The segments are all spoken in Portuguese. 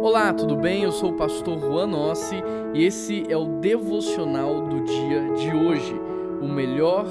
Olá, tudo bem? Eu sou o pastor Juan Nossi e esse é o devocional do dia de hoje, o melhor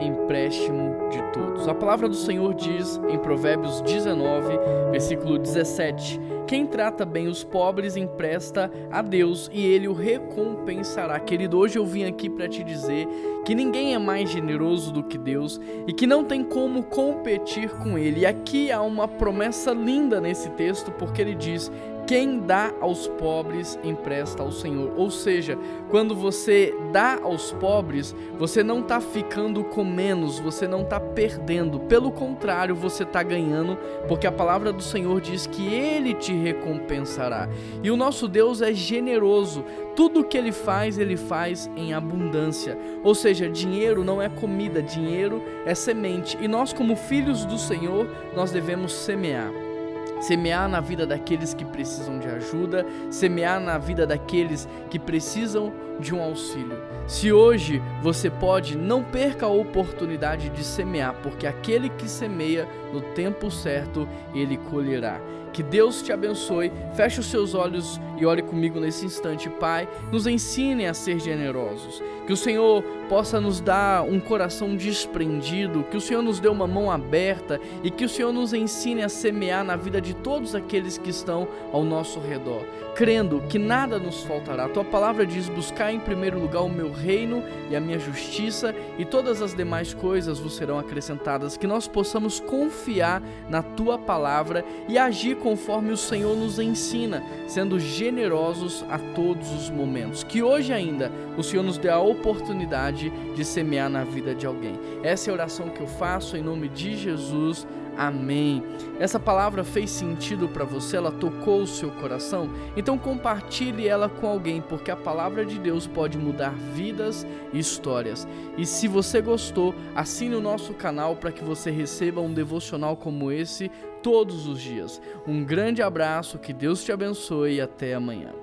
empréstimo de todos. A palavra do Senhor diz em Provérbios 19, versículo 17: Quem trata bem os pobres empresta a Deus e ele o recompensará. Querido, hoje eu vim aqui para te dizer que ninguém é mais generoso do que Deus e que não tem como competir com ele. E aqui há uma promessa linda nesse texto, porque ele diz: quem dá aos pobres empresta ao Senhor. Ou seja, quando você dá aos pobres, você não está ficando com menos, você não está perdendo. Pelo contrário, você está ganhando, porque a palavra do Senhor diz que Ele te recompensará. E o nosso Deus é generoso. Tudo que Ele faz, Ele faz em abundância. Ou seja, dinheiro não é comida, dinheiro é semente. E nós, como filhos do Senhor, nós devemos semear semear na vida daqueles que precisam de ajuda, semear na vida daqueles que precisam de um auxílio. Se hoje você pode, não perca a oportunidade de semear, porque aquele que semeia no tempo certo, ele colherá. Que Deus te abençoe. Feche os seus olhos e ore comigo nesse instante, Pai. Nos ensine a ser generosos. Que o Senhor possa nos dar um coração desprendido, que o Senhor nos dê uma mão aberta e que o Senhor nos ensine a semear na vida de todos aqueles que estão ao nosso redor, crendo que nada nos faltará. A tua palavra diz: buscar em primeiro lugar o meu reino e a minha justiça, e todas as demais coisas vos serão acrescentadas. Que nós possamos confiar na tua palavra e agir conforme o Senhor nos ensina, sendo generosos a todos os momentos. Que hoje ainda o Senhor nos dê a oportunidade de semear na vida de alguém. Essa é a oração que eu faço em nome de Jesus. Amém. Essa palavra fez sentido para você, ela tocou o seu coração? Então compartilhe ela com alguém, porque a palavra de Deus pode mudar vidas e histórias. E se você gostou, assine o nosso canal para que você receba um devocional como esse todos os dias. Um grande abraço, que Deus te abençoe e até amanhã.